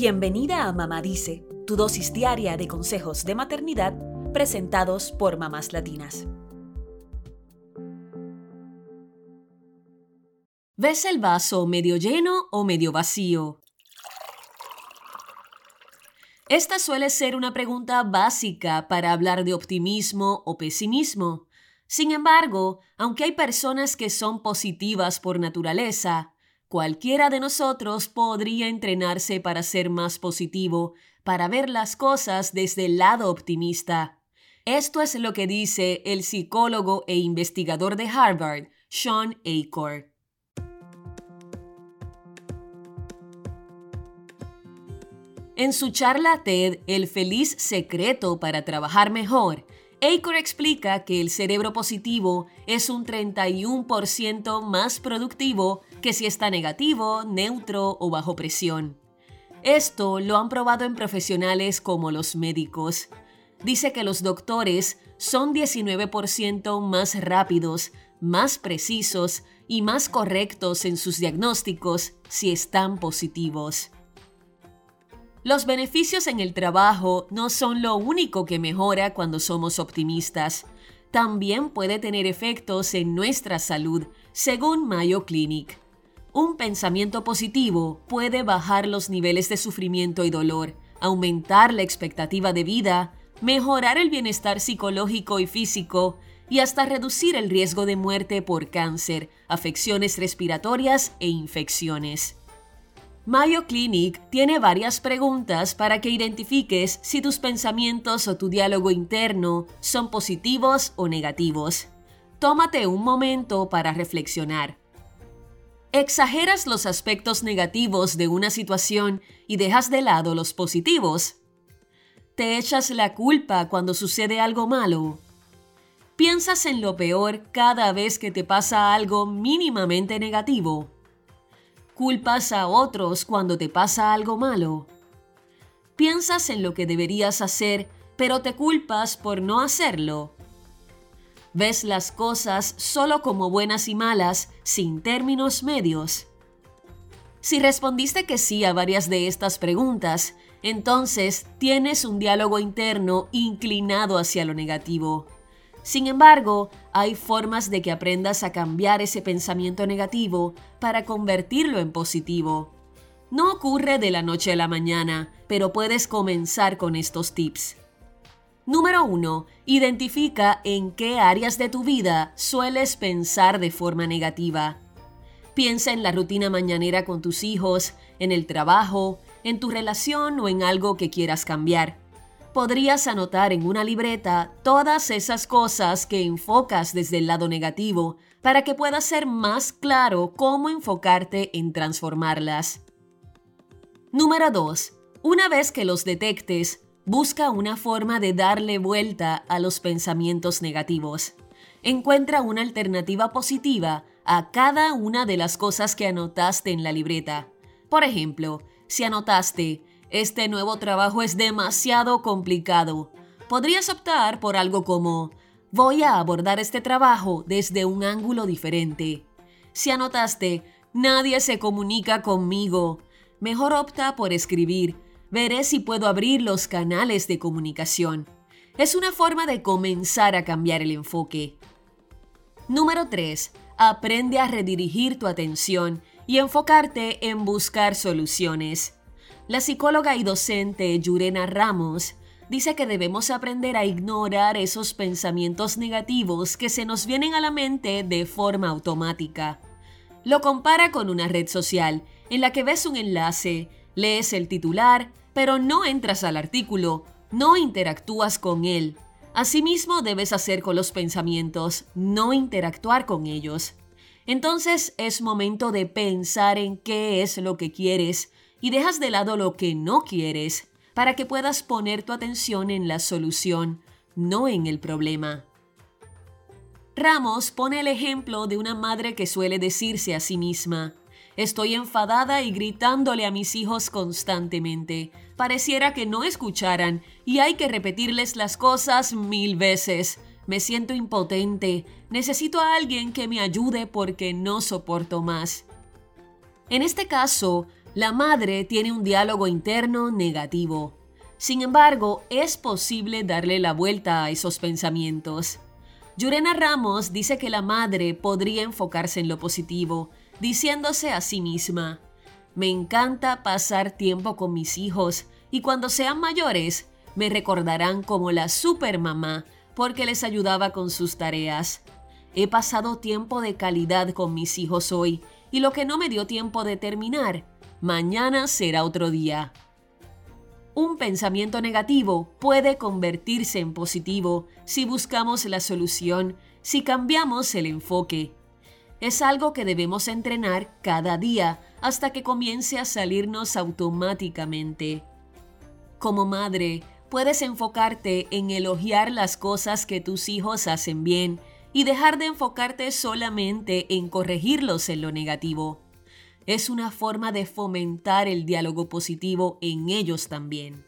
Bienvenida a Mamá Dice, tu dosis diaria de consejos de maternidad presentados por mamás latinas. ¿Ves el vaso medio lleno o medio vacío? Esta suele ser una pregunta básica para hablar de optimismo o pesimismo. Sin embargo, aunque hay personas que son positivas por naturaleza, cualquiera de nosotros podría entrenarse para ser más positivo, para ver las cosas desde el lado optimista. Esto es lo que dice el psicólogo e investigador de Harvard, Sean Acor. En su charla TED El feliz secreto para trabajar mejor, Acor explica que el cerebro positivo es un 31% más productivo que si está negativo, neutro o bajo presión. Esto lo han probado en profesionales como los médicos. Dice que los doctores son 19% más rápidos, más precisos y más correctos en sus diagnósticos si están positivos. Los beneficios en el trabajo no son lo único que mejora cuando somos optimistas. También puede tener efectos en nuestra salud, según Mayo Clinic. Un pensamiento positivo puede bajar los niveles de sufrimiento y dolor, aumentar la expectativa de vida, mejorar el bienestar psicológico y físico y hasta reducir el riesgo de muerte por cáncer, afecciones respiratorias e infecciones. Mayo Clinic tiene varias preguntas para que identifiques si tus pensamientos o tu diálogo interno son positivos o negativos. Tómate un momento para reflexionar. ¿Exageras los aspectos negativos de una situación y dejas de lado los positivos? ¿Te echas la culpa cuando sucede algo malo? ¿Piensas en lo peor cada vez que te pasa algo mínimamente negativo? ¿Culpas a otros cuando te pasa algo malo? ¿Piensas en lo que deberías hacer, pero te culpas por no hacerlo? ¿Ves las cosas solo como buenas y malas, sin términos medios? Si respondiste que sí a varias de estas preguntas, entonces tienes un diálogo interno inclinado hacia lo negativo. Sin embargo, hay formas de que aprendas a cambiar ese pensamiento negativo para convertirlo en positivo. No ocurre de la noche a la mañana, pero puedes comenzar con estos tips. Número 1. Identifica en qué áreas de tu vida sueles pensar de forma negativa. Piensa en la rutina mañanera con tus hijos, en el trabajo, en tu relación o en algo que quieras cambiar podrías anotar en una libreta todas esas cosas que enfocas desde el lado negativo para que pueda ser más claro cómo enfocarte en transformarlas. Número 2. Una vez que los detectes, busca una forma de darle vuelta a los pensamientos negativos. Encuentra una alternativa positiva a cada una de las cosas que anotaste en la libreta. Por ejemplo, si anotaste este nuevo trabajo es demasiado complicado. Podrías optar por algo como, voy a abordar este trabajo desde un ángulo diferente. Si anotaste, nadie se comunica conmigo. Mejor opta por escribir. Veré si puedo abrir los canales de comunicación. Es una forma de comenzar a cambiar el enfoque. Número 3. Aprende a redirigir tu atención y enfocarte en buscar soluciones. La psicóloga y docente Yurena Ramos dice que debemos aprender a ignorar esos pensamientos negativos que se nos vienen a la mente de forma automática. Lo compara con una red social en la que ves un enlace, lees el titular, pero no entras al artículo, no interactúas con él. Asimismo debes hacer con los pensamientos, no interactuar con ellos. Entonces es momento de pensar en qué es lo que quieres, y dejas de lado lo que no quieres para que puedas poner tu atención en la solución, no en el problema. Ramos pone el ejemplo de una madre que suele decirse a sí misma, Estoy enfadada y gritándole a mis hijos constantemente. Pareciera que no escucharan y hay que repetirles las cosas mil veces. Me siento impotente. Necesito a alguien que me ayude porque no soporto más. En este caso, La madre tiene un diálogo interno negativo. Sin embargo, es posible darle la vuelta a esos pensamientos. Yurena Ramos dice que la madre podría enfocarse en lo positivo, diciéndose a sí misma, me encanta pasar tiempo con mis hijos y cuando sean mayores me recordarán como la supermamá porque les ayudaba con sus tareas. He pasado tiempo de calidad con mis hijos hoy y lo que no me dio tiempo de terminar, mañana será otro día. Un pensamiento negativo puede convertirse en positivo si buscamos la solución, si cambiamos el enfoque. Es algo que debemos entrenar cada día hasta que comience a salirnos automáticamente. Como madre, puedes enfocarte en elogiar las cosas que tus hijos hacen bien y dejar de enfocarte solamente en corregirlos en lo negativo. Es una forma de fomentar el diálogo positivo en ellos también.